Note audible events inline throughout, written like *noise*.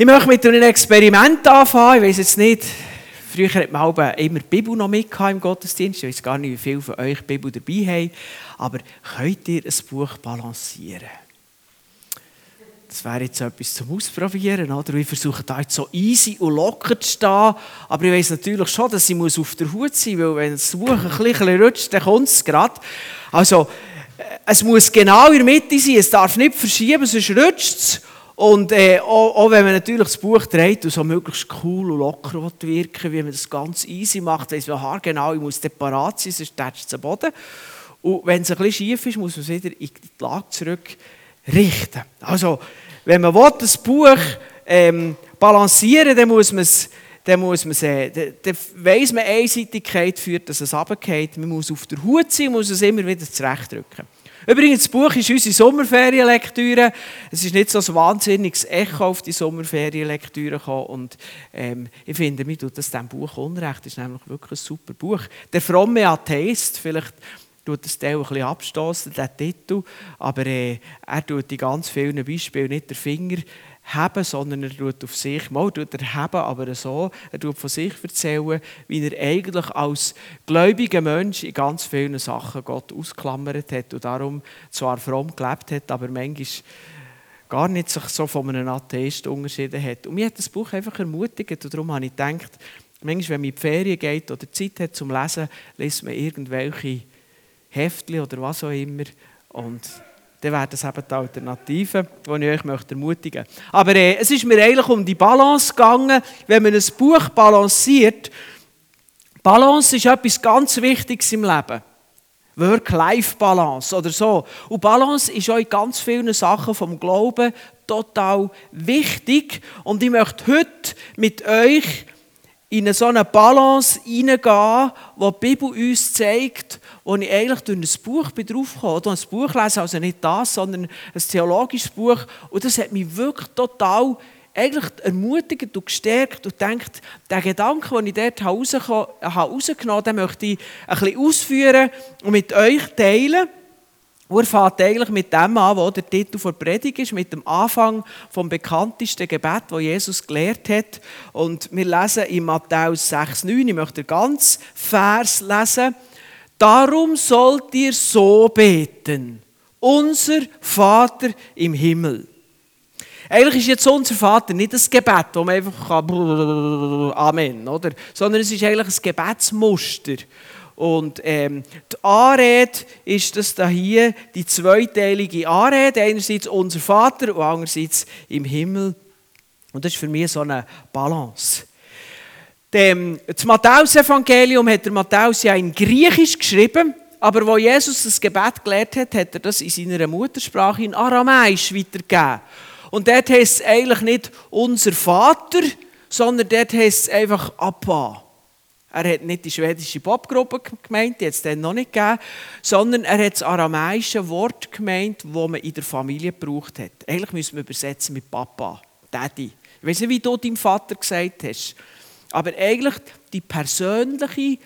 Ich möchte mit einem Experiment anfangen. Ich weiß jetzt nicht, früher hat man immer die Bibel noch mit im Gottesdienst. Ich weiß gar nicht, wie viele von euch die Bibel dabei haben. Aber könnt ihr ein Buch balancieren? Das wäre jetzt etwas zum Ausprobieren. Oder? Ich versuche da jetzt so easy und locker zu stehen. Aber ich weiß natürlich schon, dass ich auf der Hut sein muss, weil wenn das Buch ein bisschen rutscht, dann kommt es gerade. Also, äh, es muss genau in der Mitte sein. Es darf nicht verschieben, sonst rutscht es. Und äh, auch, auch, wenn man natürlich das Buch dreht und so möglichst cool und locker wirken wie man das ganz easy macht, weiss man genau, ich muss parat sein, sonst tätscht es am Boden. Und wenn es ein bisschen schief ist, muss man es wieder in die Lage zurückrichten. Also, wenn man will, das Buch ähm, balancieren dann muss man es dann muss man sehen, dann, dann weiss man, Einseitigkeit führt, dass es runtergeht. Man muss auf der Hut sein, muss es immer wieder zurechtdrücken. Übrigens, das Buch ist unsere Sommerferienlektüre. Es ist nicht so ein wahnsinniges Echo auf die Sommerferienlektüre gekommen. Und ähm, ich finde, mir tut das diesem Buch unrecht. Es ist nämlich wirklich ein super Buch. Der fromme Atheist, vielleicht tut das Teil ein bisschen abstoßen, der Titel, aber äh, er tut die ganz vielen Beispielen nicht den Finger haben, sondern er tut auf sich, mal tut er haben, aber so, er tut von sich erzählen, wie er eigentlich als gläubiger Mensch in ganz vielen Sachen Gott ausklammert hat und darum zwar fromm gelebt hat, aber manchmal gar nicht sich so von einem Atheist unterschieden hat. Und mir hat das Buch einfach ermutigt und darum habe ich gedacht, manchmal, wenn man in die Ferien geht oder Zeit hat zum Lesen, liest man irgendwelche Heftchen oder was auch immer und dann wäre das eben die Alternative, die ich euch möchte ermutigen möchte. Aber äh, es ist mir eigentlich um die Balance gegangen, wenn man ein Buch balanciert. Balance ist etwas ganz Wichtiges im Leben. Work-Life-Balance oder so. Und Balance ist auch in ganz vielen Sachen vom Glauben total wichtig. Und ich möchte heute mit euch in so eine Balance hineingehen, wo die Bibel uns zeigt, wo ich eigentlich durch ein Buch bin draufgekommen bin. Ein Buch lesen, also nicht das, sondern ein theologisches Buch. Und das hat mich wirklich total eigentlich ermutigt und gestärkt und denkt, der Gedanke, den ich dort rausgenommen habe, den möchte ich ein bisschen ausführen und mit euch teilen. Und er fängt eigentlich mit dem an, was der Titel der Predigt ist, mit dem Anfang vom bekanntesten Gebet, das Jesus gelehrt hat. Und wir lesen in Matthäus 6,9, ich möchte den ganzen Vers lesen. Darum sollt ihr so beten. Unser Vater im Himmel. Eigentlich ist jetzt unser Vater nicht ein Gebet, wo man einfach *laughs* Amen, oder? Sondern es ist eigentlich ein Gebetsmuster. Und ähm, die Anrede ist das da hier, die zweiteilige Anrede. Einerseits unser Vater und andererseits im Himmel. Und das ist für mich so eine Balance. Dem, das Matthäus-Evangelium hat der Matthäus ja in Griechisch geschrieben, aber wo Jesus das Gebet gelehrt hat, hat er das in seiner Muttersprache in Aramäisch weitergegeben. Und dort heißt es eigentlich nicht unser Vater, sondern dort heißt es einfach Appa. Er hat nicht die schwedische Popgruppe gemeint, die hat es dann noch nicht gegeben, sondern er hat das aramäische Wort gemeint, das man in der Familie gebraucht hat. Eigentlich müssen wir übersetzen mit Papa, Daddy. Ich weiß nicht, wie du deinem Vater gesagt hast, aber eigentlich die persönliche,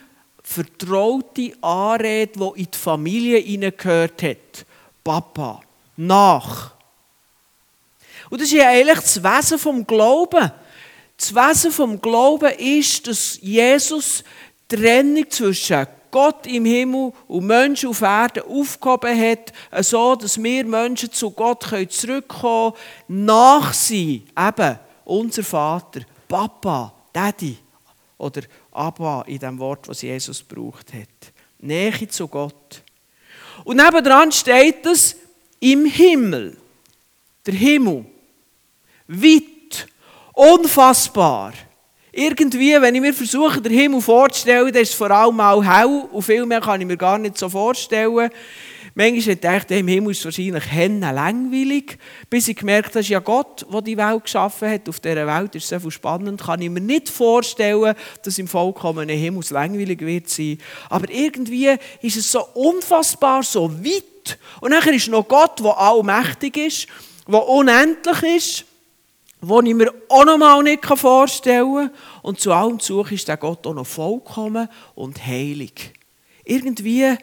vertraute Anrede, die in die Familie hineingehört hat. Papa, nach. Und das ist ja eigentlich das Wesen vom Glauben. Das Wesen vom Glauben ist, dass Jesus die Trennung zwischen Gott im Himmel und Menschen auf Erden aufgehoben hat, so dass wir Menschen zu Gott zurückkommen können, nach sie, eben unser Vater, Papa, Daddy oder Abba in dem Wort, was Jesus gebraucht hat. Nähe zu Gott. Und nebenan steht es im Himmel. Der Himmel. Weit Unfassbar. Irgendwie, wenn ich mir versuche, den Himmel vorzustellen, dann ist vor allem auch hell und viel mehr kann ich mir gar nicht so vorstellen. Manchmal dachte ich, im Himmel ist es wahrscheinlich henne langweilig, bis ich gemerkt habe, ist ja Gott, der die Welt geschaffen hat. Auf dieser Welt ist es so viel spannend, kann ich mir nicht vorstellen, dass im vollkommenen Himmel es langweilig wird sein. Aber irgendwie ist es so unfassbar, so weit. Und dann ist noch Gott, der allmächtig ist, der unendlich ist die ich mir auch noch mal nicht vorstellen kann. Und zu allem Zug ist der Gott auch noch vollkommen und heilig. Irgendwie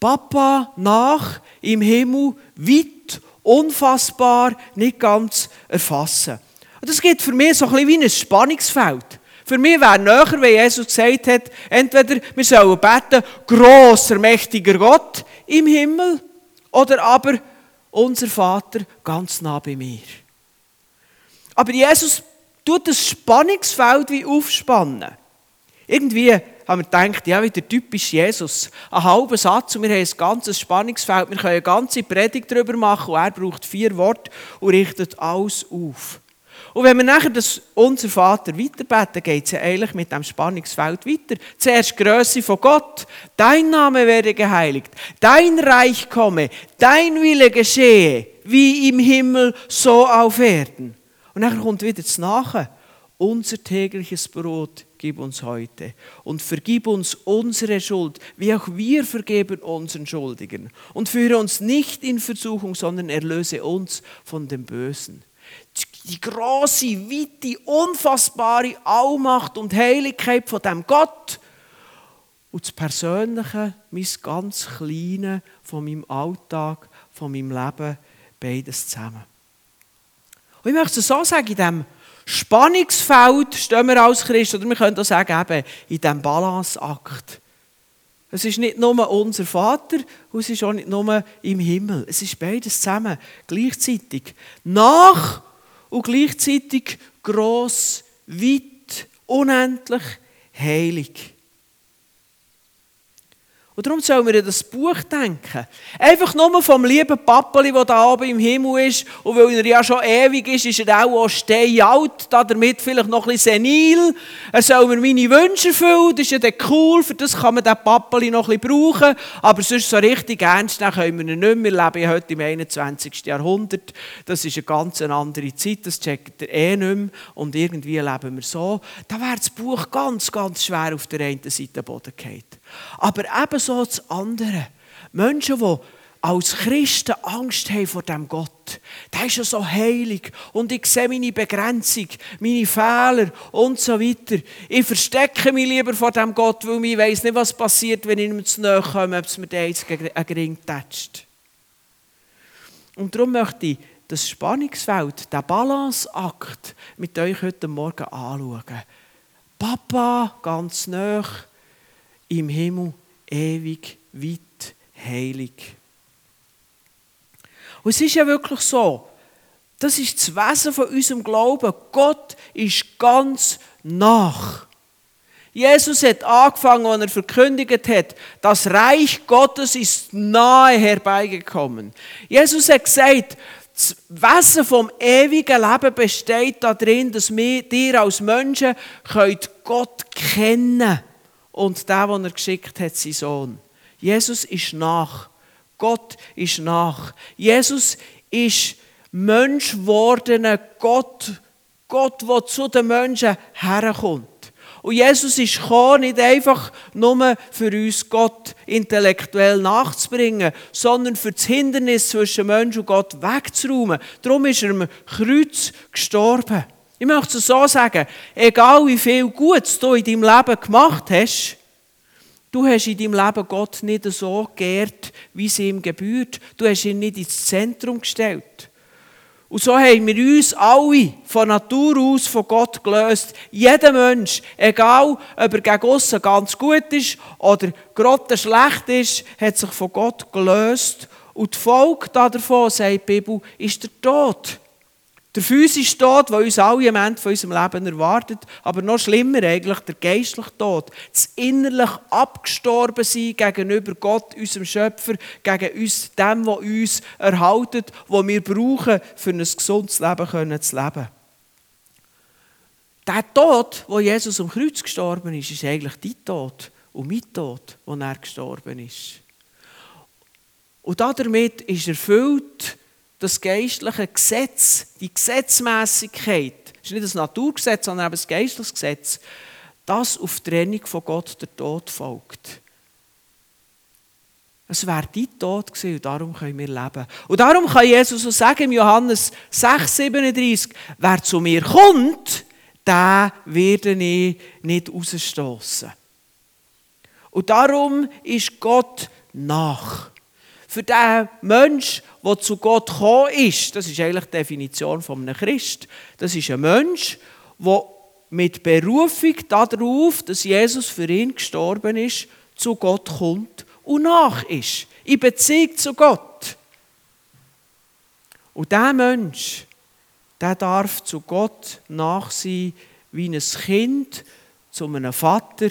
Papa nach im Himmel, weit, unfassbar, nicht ganz erfassen. Und das geht für mich so ein bisschen wie ein Spannungsfeld. Für mich wäre näher, wenn Jesus gesagt hat, entweder wir sollen beten, grosser, mächtiger Gott im Himmel, oder aber unser Vater ganz nah bei mir. Aber Jesus tut das Spannungsfeld wie aufspannen. Irgendwie haben wir gedacht, ja, wie der typisch Jesus. Ein halber Satz und wir haben ein ganzes Spannungsfeld. Wir können eine ganze Predigt darüber machen und er braucht vier Worte und richtet alles auf. Und wenn wir nachher das Unser Vater weiterbeten, geht es ja eigentlich mit dem Spannungsfeld weiter. Zuerst Größe von Gott. Dein Name werde geheiligt. Dein Reich komme. Dein Wille geschehe. Wie im Himmel, so auf Erden. Und dann kommt wieder das Nachher. Unser tägliches Brot gib uns heute und vergib uns unsere Schuld, wie auch wir vergeben unseren Schuldigen. Und führe uns nicht in Versuchung, sondern erlöse uns von dem Bösen die große, weite, unfassbare Allmacht und Heiligkeit von dem Gott und das Persönliche, mein ganz Kleine von meinem Alltag, von meinem Leben, beides zusammen. Und ich möchte es so sagen, in diesem Spannungsfeld stehen wir als Christ, oder wir können auch sagen, eben in diesem Balanceakt. Es ist nicht nur unser Vater und es ist auch nicht nur im Himmel. Es ist beides zusammen, gleichzeitig. Nach und gleichzeitig gross, weit, unendlich, heilig. Und darum sollen wir an das Buch denken. Einfach nur vom lieben Pappeli, der da oben im Himmel ist. Und weil er ja schon ewig ist, ist er auch, auch steinalt, damit vielleicht noch ein bisschen senil. Er soll mir meine Wünsche erfüllen, das ist ja dann cool, für das kann man den Pappeli noch ein bisschen brauchen. Aber sonst so richtig ernst nehmen können wir ihn nicht mehr. Wir leben ja heute im 21. Jahrhundert. Das ist eine ganz andere Zeit, das checkt ihr eh nicht mehr. Und irgendwie leben wir so. Da wäre das Buch ganz, ganz schwer auf der einen Seite Boden gefallen. Aber ebenso das andere. Menschen, die als Christen Angst haben vor dem Gott. Der ist ja so heilig und ich sehe meine Begrenzung, meine Fehler und so weiter. Ich verstecke mich lieber vor dem Gott, weil ich weiß nicht, was passiert, wenn ich ihm zu nahe komme, ob es mir der jetzt ein Gring tätscht. Und darum möchte ich das Spannungsfeld, den Balanceakt mit euch heute Morgen anschauen. Papa ganz nah, im Himmel ewig, weit, heilig. Und es ist ja wirklich so, das ist das Wesen von unserem Glauben. Gott ist ganz nach. Jesus hat angefangen, als er verkündigt hat, das Reich Gottes ist nahe herbeigekommen. Jesus hat gesagt, das Wesen vom ewigen Leben besteht darin, dass wir, dir als Menschen Gott kennen können und der, den er geschickt hat, sein Sohn. Jesus ist nach. Gott ist nach. Jesus ist Mensch gewordener Gott. Gott, der zu den Menschen herkommt. Und Jesus ist gekommen, nicht einfach nur für uns Gott intellektuell nachzubringen, sondern für das Hindernis zwischen Mensch und Gott wegzuräumen. Darum ist er am Kreuz gestorben. Ich möchte es so sagen, egal wie viel Gutes du in deinem Leben gemacht hast, du hast in deinem Leben Gott nicht so geehrt, wie es ihm gebührt. Du hast ihn nicht ins Zentrum gestellt. Und so haben wir uns alle von Natur aus von Gott gelöst. Jeder Mensch, egal ob er gegen aussen ganz gut ist oder gerade schlecht ist, hat sich von Gott gelöst. Und die Folge davon, sagt die Bibel, ist der Tod. Der physische Tod, der uns alle am Ende von unserem Leben erwartet, aber noch schlimmer eigentlich der geistliche Tod. Das innerlich abgestorben sein gegenüber Gott, unserem Schöpfer, gegen uns, dem, was uns erhaltet, was wir brauchen, für ein gesundes Leben zu leben. Der Tod, wo Jesus am Kreuz gestorben ist, ist eigentlich dein Tod und mein Tod, wo er gestorben ist. Und damit ist erfüllt, das geistliche Gesetz, die Gesetzmäßigkeit, ist nicht das Naturgesetz, sondern das geistliche Gesetz, das auf Trennung von Gott der Tod folgt. Es wäre dein Tod gewesen und darum können wir leben. Und darum kann Jesus so sagen im Johannes 6, 37, wer zu mir kommt, den werde ich nicht rausstoßen. Und darum ist Gott nach. Für den Mensch, der zu Gott gekommen ist, das ist eigentlich die Definition von einem Christ, das ist ein Mensch, der mit Berufung darauf, dass Jesus für ihn gestorben ist, zu Gott kommt und nach ist, in Beziehung zu Gott. Und dieser Mensch, der darf zu Gott nach sein wie ein Kind zu einem Vater,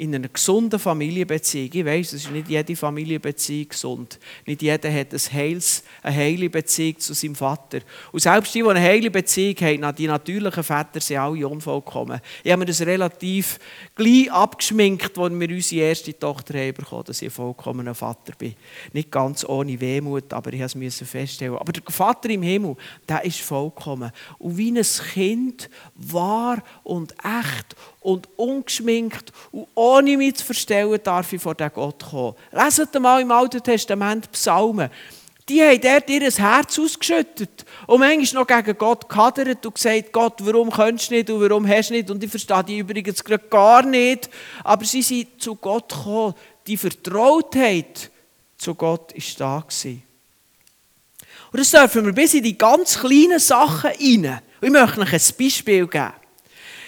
in einer gesunden Familienbeziehung. Ich weiß, es ist nicht jede Familienbeziehung gesund. Nicht jeder hat ein Heils, eine heile Beziehung zu seinem Vater. Und selbst die, die eine heile Beziehung haben, die natürlichen Väter sind alle unvollkommen. Ich habe mir das relativ gleich abgeschminkt, als wir unsere erste Tochter haben bekommen, dass ich ein vollkommener Vater bin. Nicht ganz ohne Wehmut, aber ich musste es feststellen. Aber der Vater im Himmel, der ist vollkommen. Und wie ein Kind, wahr und echt und ungeschminkt und ohne mich zu verstellen, darf ich vor den Gott kommen. Leset mal im Alten Testament Psalmen. Die haben dort ihr Herz ausgeschüttet und manchmal noch gegen Gott gehadert und gesagt, Gott, warum kannst du nicht und warum hast du nicht? Und ich verstehe die übrigens gar nicht. Aber sie sind zu Gott gekommen. Die Vertrautheit zu Gott war da. Gewesen. Und das dürfen wir bis in die ganz kleinen Sachen rein. Und ich möchte euch ein Beispiel geben.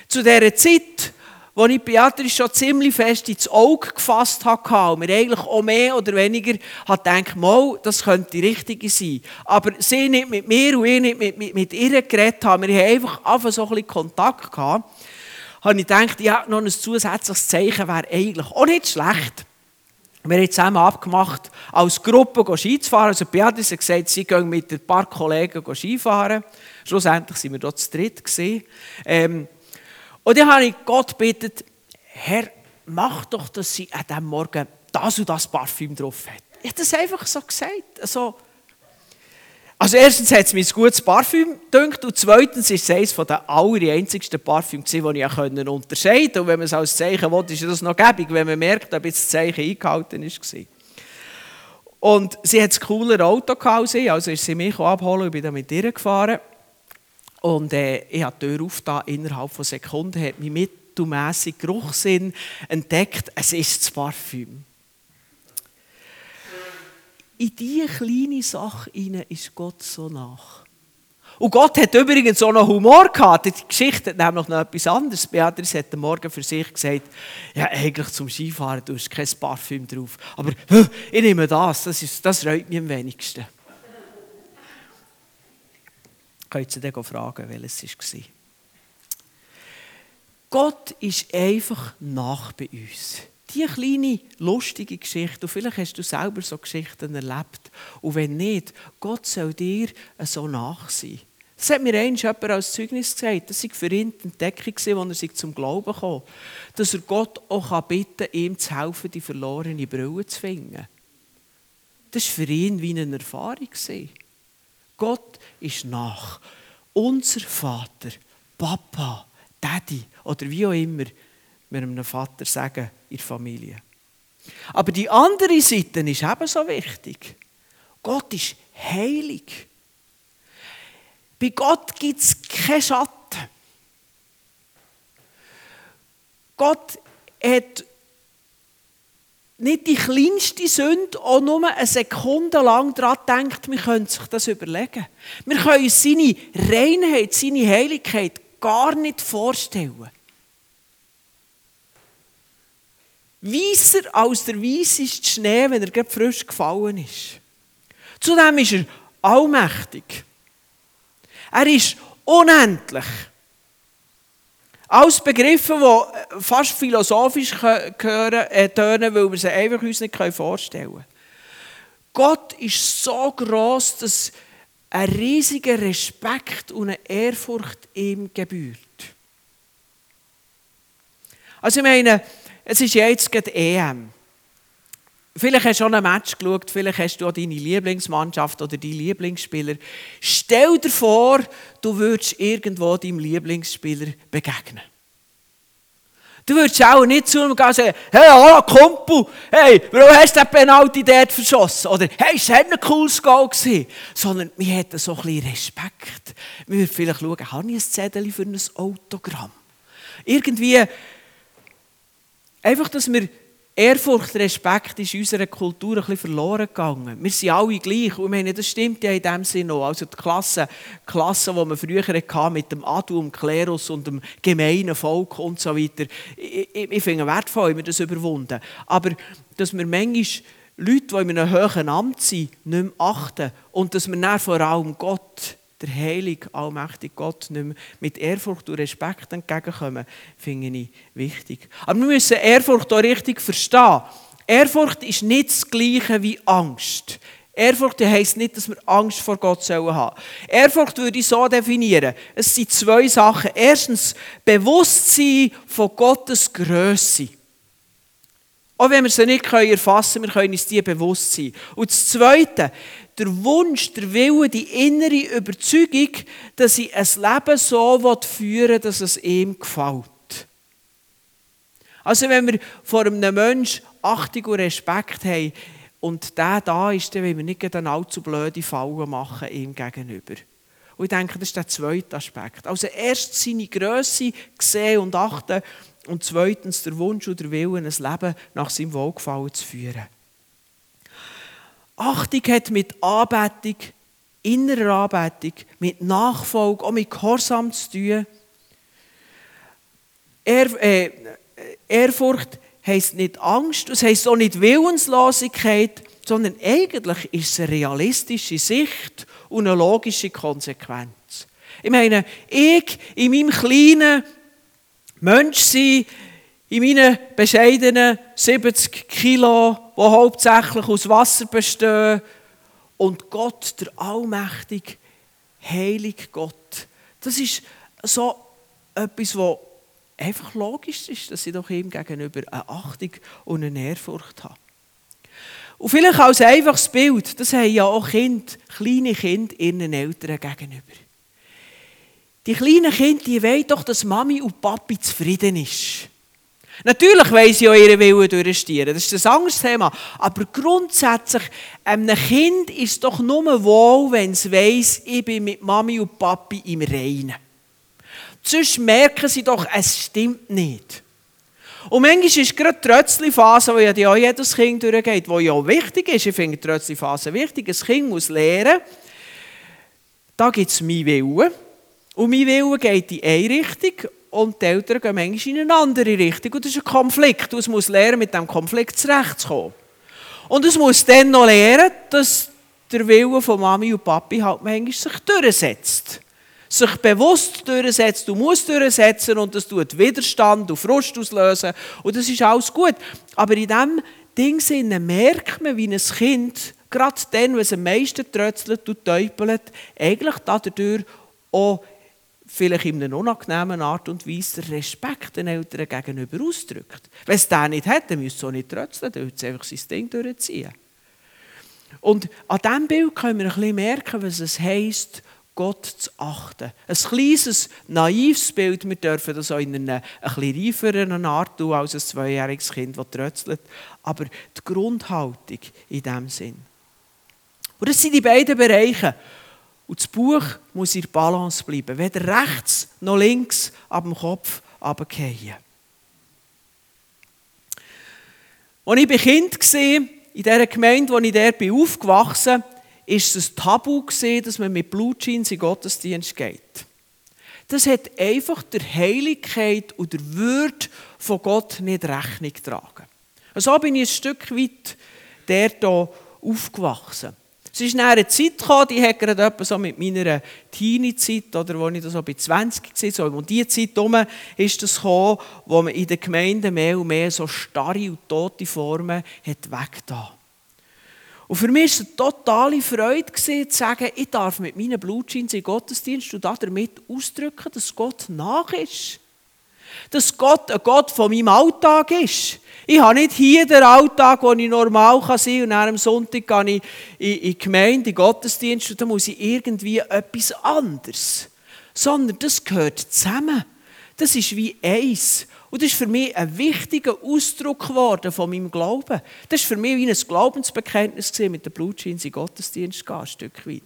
Zu dieser Zeit, wo ich Beatrice schon ziemlich fest ins Auge gefasst hatte und mir eigentlich auch mehr oder weniger hat gedacht, mal, das könnte die richtige sein. Aber sie nicht mit mir und ich nicht mit, mit, mit ihr geredet haben. Wir haben einfach, einfach so ein bisschen Kontakt gehabt. Habe ich gedacht, ja, noch ein zusätzliches Zeichen wäre eigentlich auch nicht schlecht. Wir haben zusammen abgemacht, als Gruppe Ski zu fahren. Also Beatrice hat gesagt, sie gehen mit ein paar Kollegen Skifahren. Schlussendlich waren wir dort zu dritt. Und dann habe ich Gott gebeten, Herr, mach doch, dass sie an diesem Morgen das und das Parfüm drauf hat. Ich habe das einfach so gesagt. Also, also erstens hat es mir ein gutes Parfüm gedacht und zweitens ist es eines der allereinzigsten Parfüm, die ich unterscheiden konnte. Und wenn man es als Zeichen will, ist das noch gäbig, wenn man merkt, ob das Zeichen eingehalten ist. Und sie hat ein cooles Auto als ich, also ist sie mich abholen und bin dann mit ihr gefahren. Und äh, ich habe die Tür aufgetan, innerhalb von Sekunden hat mein mittelmässig Geruchssinn entdeckt, es ist das Parfüm. In diese kleine Sache ist Gott so nach. Und Gott hat übrigens auch noch Humor gehabt. Die Geschichte hat nämlich noch etwas anderes. Beatrice hat am Morgen für sich gesagt, ja, eigentlich zum Skifahren, du hast kein Parfüm drauf. Aber ich nehme das, das, ist, das reut mich am wenigsten. Könnt ihr dann fragen, welches es war. Gott ist einfach nach bei uns. Diese kleine, lustige Geschichte, und vielleicht hast du selber so Geschichten erlebt. Und wenn nicht, Gott soll dir so nach sein. Das hat mir einmal jemand als Zeugnis gesagt. Das war für ihn die Entdeckung, als er zum Glauben kam. Dass er Gott auch bitten kann, ihm zu helfen, die verlorene Brille zu finden. Das war für ihn wie eine Erfahrung. Gott ist nach. Unser Vater, Papa, Daddy oder wie auch immer wir einem Vater sagen in der Familie. Aber die andere Seite ist ebenso wichtig. Gott ist heilig. Bei Gott gibt es keinen Schatten. Gott hat nicht die kleinste Sünde auch nur eine Sekunde lang daran denkt, wir können sich das überlegen. Wir können uns seine Reinheit, seine Heiligkeit gar nicht vorstellen. Weißer als der weißeste Schnee, wenn er gerade frisch gefallen ist. Zudem ist er allmächtig. Er ist unendlich. Alles Begriffe, die fast philosophisch gehören, äh, tönen, weil wir sie einfach uns nicht vorstellen können. Gott ist so groß, dass ein riesiger Respekt und eine Ehrfurcht ihm gebührt. Also ich meine, es ist jetzt gerade EM. Vielleicht hast du schon ein Match geschaut, vielleicht hast du auch deine Lieblingsmannschaft oder deinen Lieblingsspieler. Stell dir vor, du würdest irgendwo deinem Lieblingsspieler begegnen. Du würdest auch nicht zu ihm gehen und sagen, hey, hallo Kumpel, hey, warum hast du den Penalty dort verschossen? Oder, hey, es hat ein cooles Goal gewesen. Sondern wir hätten so ein bisschen Respekt. Wir würden vielleicht schauen, habe ich ein Zettel für ein Autogramm? Irgendwie, einfach, dass wir Ehrfurcht, Respekt ist in unserer Kultur ein bisschen verloren gegangen. Wir sind alle gleich. Und ich meine, das stimmt ja in dem Sinne auch. Also die Klasse, Klasse, die man früher hatte, mit dem Adu, dem Klerus und dem gemeinen Volk und so weiter. Ich, ich, ich finde es wertvoll, wenn wir das überwunden. Aber dass wir manchmal Leute, die in einem hohen Amt sind, nicht mehr achten und dass wir dann vor allem Gott der heilige, allmächtige Gott nicht mehr mit Ehrfurcht und Respekt entgegenkommen, finde ich wichtig. Aber wir müssen Ehrfurcht auch richtig verstehen. Ehrfurcht ist nicht das Gleiche wie Angst. Ehrfurcht heisst nicht, dass wir Angst vor Gott haben sollen Ehrfurcht würde ich so definieren. Es sind zwei Sachen. Erstens, Bewusstsein von Gottes Größe. Auch wenn wir sie nicht erfassen können, wir können uns die bewusst sein. Und das Zweite, der Wunsch, der Wille, die innere Überzeugung, dass ich ein Leben so führen will, dass es ihm gefällt. Also wenn wir vor einem Menschen Achtung und Respekt haben und der da ist, dann wollen wir nicht eine allzu blöde Falle machen ihm gegenüber. Und ich denke, das ist der zweite Aspekt. Also erst seine Größe sehen und achten und zweitens der Wunsch und der Wille, ein Leben nach seinem Wohlgefallen zu führen. Achtung hat mit Anbetung, innerer Anbetung, mit Nachfolge, auch mit Gehorsam zu tun. Er, äh, Ehrfurcht heisst nicht Angst, es heisst auch nicht Willenslosigkeit, sondern eigentlich ist es eine realistische Sicht und eine logische Konsequenz. Ich meine, ich in meinem kleinen Menschsein, in meinen bescheidenen 70 Kilo, die hauptsächlich aus Wasser bestehen, und Gott, der allmächtige, heilige Gott. Das ist so etwas, was einfach logisch ist, dass ich doch ihm gegenüber eine Achtung und eine Ehrfurcht habe. Und vielleicht als einfaches Bild, das haben ja auch Kinder, kleine Kinder ihren Eltern gegenüber. Die kleinen Kinder, die wollen doch, dass Mami und Papi zufrieden ist. Natürlich wollen sie auch ihre Willen durchstieren, das ist ein anderes Thema. Aber grundsätzlich, einem Kind ist doch nur wohl, wenn es weiss, ich bin mit Mami und Papi im Reinen. Sonst merken sie doch, es stimmt nicht. Und manchmal ist gerade die Trötzli-Phase, die ja auch jedes Kind durchgeht, die ja auch wichtig ist. Ich finde die Trötzli-Phase wichtig. Ein Kind muss lernen, da gibt es mein Willen. Und mein Willen geht in eine Richtung und die Eltern gehen manchmal in eine andere Richtung. Und das ist ein Konflikt. Und es muss lernen, mit diesem Konflikt zurechtzukommen. Und es muss dann noch lernen, dass der Wille von Mami und Papi halt manchmal sich durchsetzt. Sich bewusst durchsetzt, du musst durchsetzen und das tut Widerstand und Frust auslösen. Und das ist alles gut. Aber in diesem Ding merkt man, wie ein Kind, gerade dann, wenn es am meisten trötzelt und täupelt, eigentlich dadurch auch vielleicht in einer unangenehmen Art und Weise Respekt den Eltern gegenüber ausdrückt. Wenn es den nicht hat, dann müsste es auch nicht trötzeln, dann würde es einfach sein Ding durchziehen. Und an diesem Bild können wir ein bisschen merken, was es heisst, Gott zu achten. Ein kleines, naives Bild, wir dürfen das auch in einer ein bisschen reiferen Art tun als ein zweijähriges Kind, das trötzelt. Aber die Grundhaltung in diesem Sinn. Und das sind die beiden Bereiche. Und das Buch muss in Balance bleiben. Weder rechts noch links ab dem Kopf runterfallen. Als ich Kind war, in dieser Gemeinde, wo ich dort bin, aufgewachsen bin, war es ein Tabu, dass man mit Blutjeans in den Gottesdienst geht. Das hat einfach der Heiligkeit und der Würde von Gott nicht Rechnung getragen. So bin ich ein Stück weit dort aufgewachsen. Es ist nach einer Zeit gekommen, die hat gerade etwa so mit meiner Teenie-Zeit, oder wo ich da so bei 20 war, so um diese Zeit herum ist das gekommen, wo man in den Gemeinden mehr und mehr so starre und tote Formen hat weggetan. Und für mich war es eine totale Freude, zu sagen, ich darf mit meinen Blutscheinen in Gottesdienst und damit ausdrücken, dass Gott nach ist. Dass Gott ein Gott von meinem Alltag ist. Ich habe nicht hier den Alltag, wo ich normal sein kann und dann am Sonntag gehe ich in die Gemeinde, in Gottesdienst und dann muss ich irgendwie etwas anderes. Sondern das gehört zusammen. Das ist wie eins. Und das ist für mich ein wichtiger Ausdruck geworden von meinem Glauben. Das ist für mich wie ein Glaubensbekenntnis mit der Blutschein in den Gottesdienst ein Stück weit.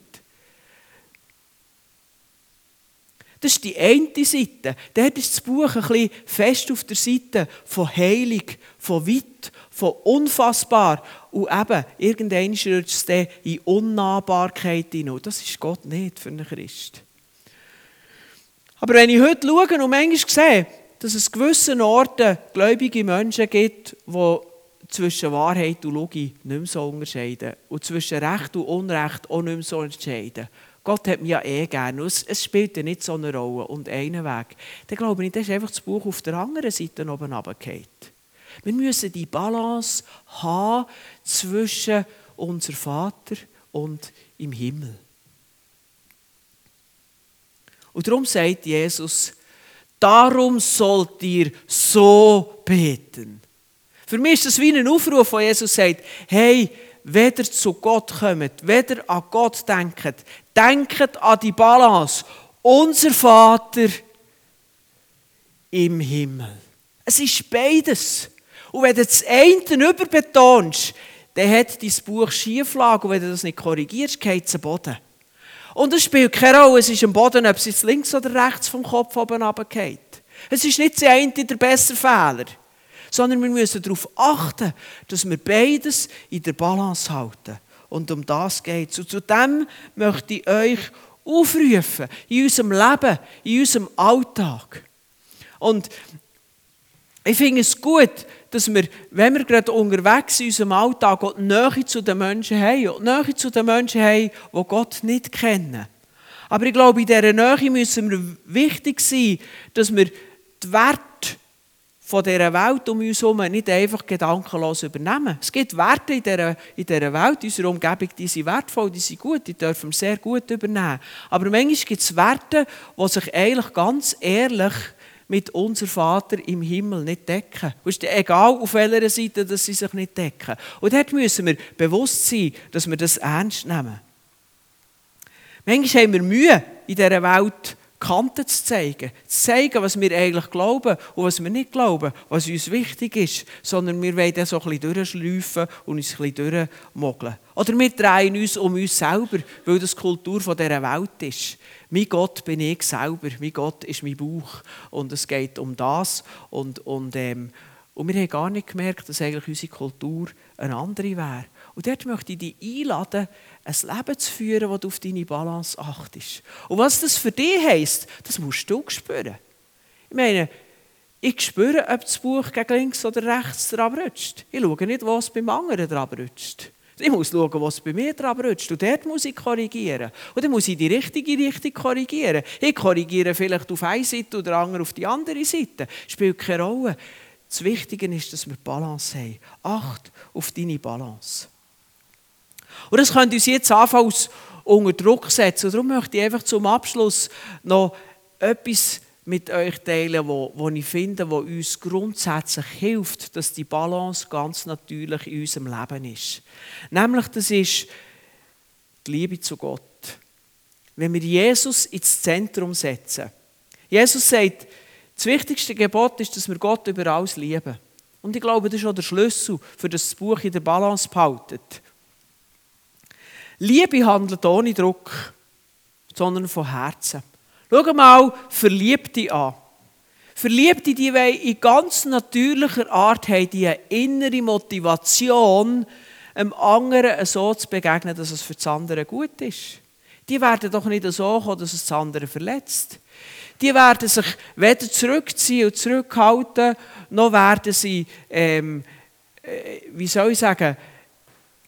Das ist die eine Seite. Dort ist das Buch ein bisschen fest auf der Seite von heilig, von weit, von unfassbar. Und eben, irgendwann rutscht es in Unnahbarkeit hinein. Das ist Gott nicht für einen Christ. Aber wenn ich heute schaue und manchmal sehe, dass es gewissen Orten gläubige Menschen gibt, die zwischen Wahrheit und Logik nicht mehr so unterscheiden und zwischen Recht und Unrecht auch nicht mehr so unterscheiden. Gott hat mich ja eh gerne. Es, es spielt ja nicht so eine Rolle und einen Weg. Dann glaube ich, das ist einfach das Buch auf der anderen Seite oben runtergefallen. Wir müssen die Balance haben zwischen unser Vater und im Himmel. Und darum sagt Jesus, darum sollt ihr so beten. Für mich ist das wie ein Aufruf, wo Jesus sagt, hey, weder zu Gott kommt, weder an Gott denkt, denkt an die Balance. Unser Vater im Himmel. Es ist beides. Und wenn du das eine überbetonst, dann hat dein Buch Schieflage und wenn du das nicht korrigierst, geht es am Boden. Und es spielt keine Rolle, es ist am Boden, ob es jetzt links oder rechts vom Kopf oben runtergeht. Es ist nicht der eine der bessere Fehler, sondern wir müssen darauf achten, dass wir beides in der Balance halten. Und um das geht es. Und zu dem möchte ich euch aufrufen, in unserem Leben, in unserem Alltag. Und ich finde es gut, dass wir, wenn wir gerade unterwegs sind in unserem Alltag, auch Nähe zu den Menschen haben. Und die Nähe zu den Menschen haben, die Gott nicht kennen. Aber ich glaube, in dieser Nähe müssen wir wichtig sein, dass wir die Werte von dieser Welt um uns herum nicht einfach gedankenlos übernehmen. Es gibt Werte in dieser, in dieser Welt, in unserer Umgebung, die sind wertvoll, die sind gut, die dürfen wir sehr gut übernehmen. Aber manchmal gibt es Werte, die sich eigentlich ganz ehrlich mit unser Vater im Himmel nicht decken. Ist egal, auf welcher Seite dass sie sich nicht decken. Und dort müssen wir bewusst sein, dass wir das ernst nehmen. Manchmal haben wir Mühe, in dieser Welt Kanten zu zeigen. Zu zeigen, was wir eigentlich glauben und was wir nicht glauben, was uns wichtig ist. Sondern wir wollen so ein bisschen durchschleifen und uns ein bisschen durchmogeln. Oder wir drehen uns um uns selber, weil das die Kultur dieser Welt ist. Mein Gott bin ich selber, mein Gott ist mein Bauch. Und es geht um das. Und, und, ähm, und wir haben gar nicht gemerkt, dass eigentlich unsere Kultur eine andere wäre. Und dort möchte ich dich einladen, ein Leben zu führen, wo du auf deine Balance achtest. Und was das für dich heisst, das musst du spüren. Ich meine, ich spüre, ob das Buch gegen links oder rechts dran rutscht. Ich schaue nicht, was beim anderen dran rutscht. Ich muss schauen, was bei mir dran rutscht. Und dort muss ich korrigieren. Und dann muss ich die richtige Richtung korrigieren. Ich korrigiere vielleicht auf eine Seite oder andere auf die andere Seite. Spielt keine Rolle. Das Wichtige ist, dass wir Balance haben. Acht auf deine Balance. Und das könnte uns jetzt anfangs unter Druck setzen. Und darum möchte ich einfach zum Abschluss noch etwas mit euch teilen, wo, wo ich finde, wo uns grundsätzlich hilft, dass die Balance ganz natürlich in unserem Leben ist. Nämlich, das ist die Liebe zu Gott. Wenn wir Jesus ins Zentrum setzen. Jesus sagt, das wichtigste Gebot ist, dass wir Gott über alles lieben. Und ich glaube, das ist auch der Schlüssel, für das, Buch in der Balance behaltet. Liebe handelt ohne Druck, sondern von Herzen. Schau mal Verliebte an. Verliebte, die in ganz natürlicher Art haben die eine innere Motivation, einem anderen so zu begegnen, dass es für das andere gut ist. Die werden doch nicht so kommen, dass es das andere verletzt. Die werden sich weder zurückziehen und zurückhalten, noch werden sie, ähm, äh, wie soll ich sagen,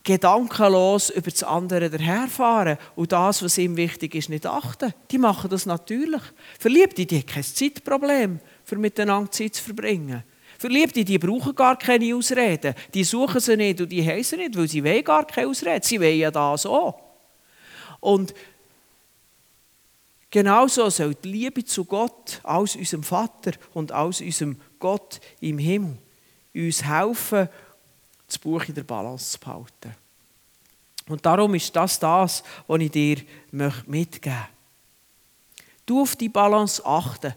gedankenlos über das andere daherfahren und das, was ihm wichtig ist, nicht achten. Die machen das natürlich. Verliebte, die haben kein Zeitproblem, für miteinander Zeit zu verbringen. Verliebte, die brauchen gar keine Ausreden. Die suchen sie nicht und die sie nicht, weil sie wollen gar keine Ausreden. Sie wollen ja das auch. Und genauso soll die Liebe zu Gott, aus unserem Vater und aus unserem Gott im Himmel, uns helfen, das Buch in der Balance zu behalten. Und darum ist das das, was ich dir mitgeben möchte. Du auf die Balance achten.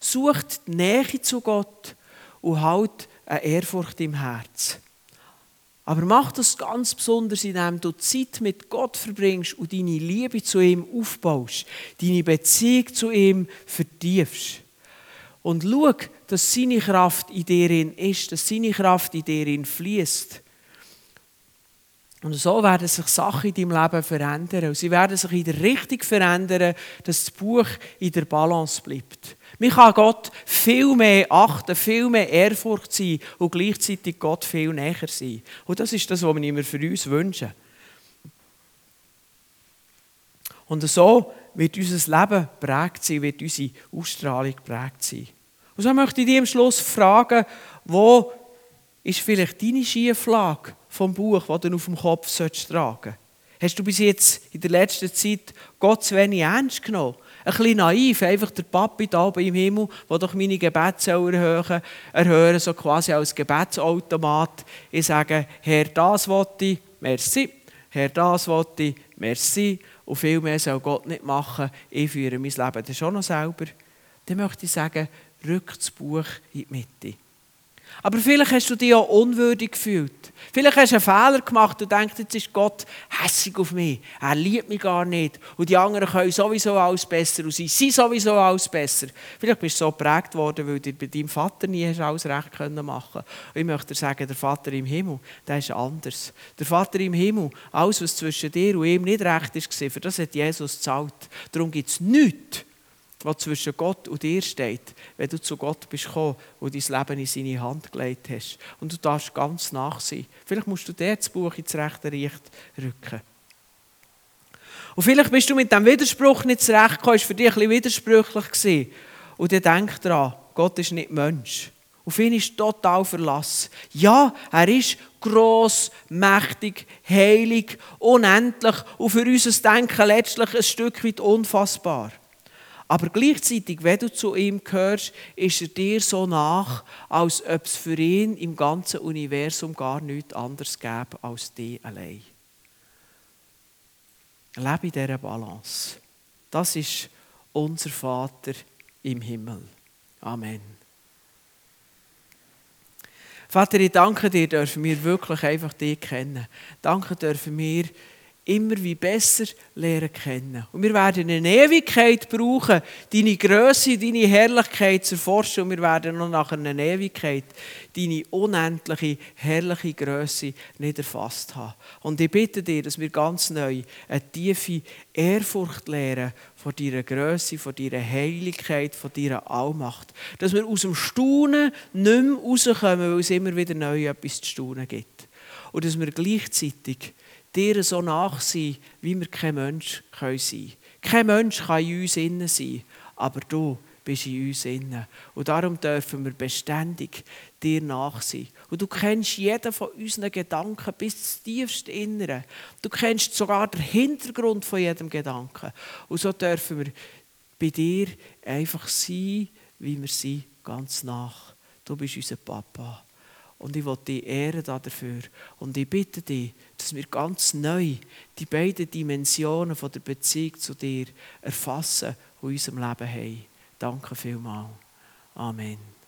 Such die Nähe zu Gott und halt eine Ehrfurcht im Herz. Aber mach das ganz besonders, indem du Zeit mit Gott verbringst und deine Liebe zu ihm aufbaust, deine Beziehung zu ihm vertiefst. Und schau, dass seine Kraft in dir ist, dass seine Kraft in dir fließt. Und so werden sich Sachen in deinem Leben verändern. Und sie werden sich in der Richtung verändern, dass das Buch in der Balance bleibt. Man kann Gott viel mehr achten, viel mehr Ehrfurcht sein und gleichzeitig Gott viel näher sein. Und das ist das, was wir immer für uns wünschen. Und so wird unser Leben prägt sein, wird unsere Ausstrahlung prägt sein. Und so möchte ich dich am Schluss fragen, wo ist vielleicht deine Schieflage vom Buch, das du auf dem Kopf tragen solltest? Hast du bis jetzt in der letzten Zeit Gott zu wenig ernst genommen? Ein bisschen naiv, einfach der Papi da oben im Himmel, der doch meine Gebete erhören, erhören so quasi als Gebetsautomat. Ich sage, Herr, das wollte ich, merci. Herr, das wollte ich, merci. Und viel mehr soll Gott nicht machen. Ich führe mein Leben dann schon noch selber. Dann möchte ich sagen, rück das Buch in die Mitte. Aber vielleicht hast du dich auch unwürdig gefühlt. Vielleicht hast du einen Fehler gemacht und denkst, jetzt ist Gott hässig auf mich. Er liebt mich gar nicht. Und die anderen können sowieso alles besser und sie sind sowieso alles besser. Vielleicht bist du so geprägt worden, weil du bei deinem Vater nie alles recht können machen Und ich möchte dir sagen, der Vater im Himmel, der ist anders. Der Vater im Himmel, alles, was zwischen dir und ihm nicht recht ist, für das hat Jesus gezahlt. Darum gibt es nichts, was zwischen Gott und dir steht, wenn du zu Gott bist gekommen und dein Leben in seine Hand gelegt hast. Und du darfst ganz nach sein. Vielleicht musst du dir das Buch ins rechte Licht rücken. Und vielleicht bist du mit dem Widerspruch nicht zurechtgekommen, ist für dich ein bisschen widersprüchlich gewesen. Und dann denk daran, Gott ist nicht Mensch. Auf ihn ist total Verlass. Ja, er ist gross, mächtig, heilig, unendlich und für unser Denken letztlich ein Stück weit unfassbar. Aber gleichzeitig, wenn du zu ihm gehörst, ist er dir so nach, als ob es für ihn im ganzen Universum gar nichts anderes gäbe als dich allein. Lebe in dieser Balance. Das ist unser Vater im Himmel. Amen. Vater, ich danke dir, dürfen wir wirklich einfach dich kennen. Danke dürfen wir immer wie besser lernen kennen. Und wir werden eine Ewigkeit brauchen, deine Größe, deine Herrlichkeit zu erforschen. Und wir werden noch nach einer Ewigkeit deine unendliche, herrliche Größe nicht erfasst haben. Und ich bitte dir, dass wir ganz neu eine tiefe Ehrfurcht lernen von deiner Größe, von deiner Heiligkeit, von deiner Allmacht. Dass wir aus dem Staunen nicht mehr rauskommen, weil es immer wieder neu etwas zu staunen gibt. Und dass wir gleichzeitig dir so nach sein, wie wir kein Mensch sein können. Kein Mensch kann in uns innen sein, aber du bist in uns innen. Und darum dürfen wir beständig dir nach sein. Und du kennst jeden von unseren Gedanken bis ins tiefste Innere. Du kennst sogar den Hintergrund von jedem Gedanken. Und so dürfen wir bei dir einfach sein, wie wir sind, ganz nach. Du bist unser Papa. Und ich will dich ehren dafür. Und ich bitte dich, dass wir ganz neu die beiden Dimensionen von der Beziehung zu dir erfassen und in unserem Leben haben. Danke vielmals. Amen.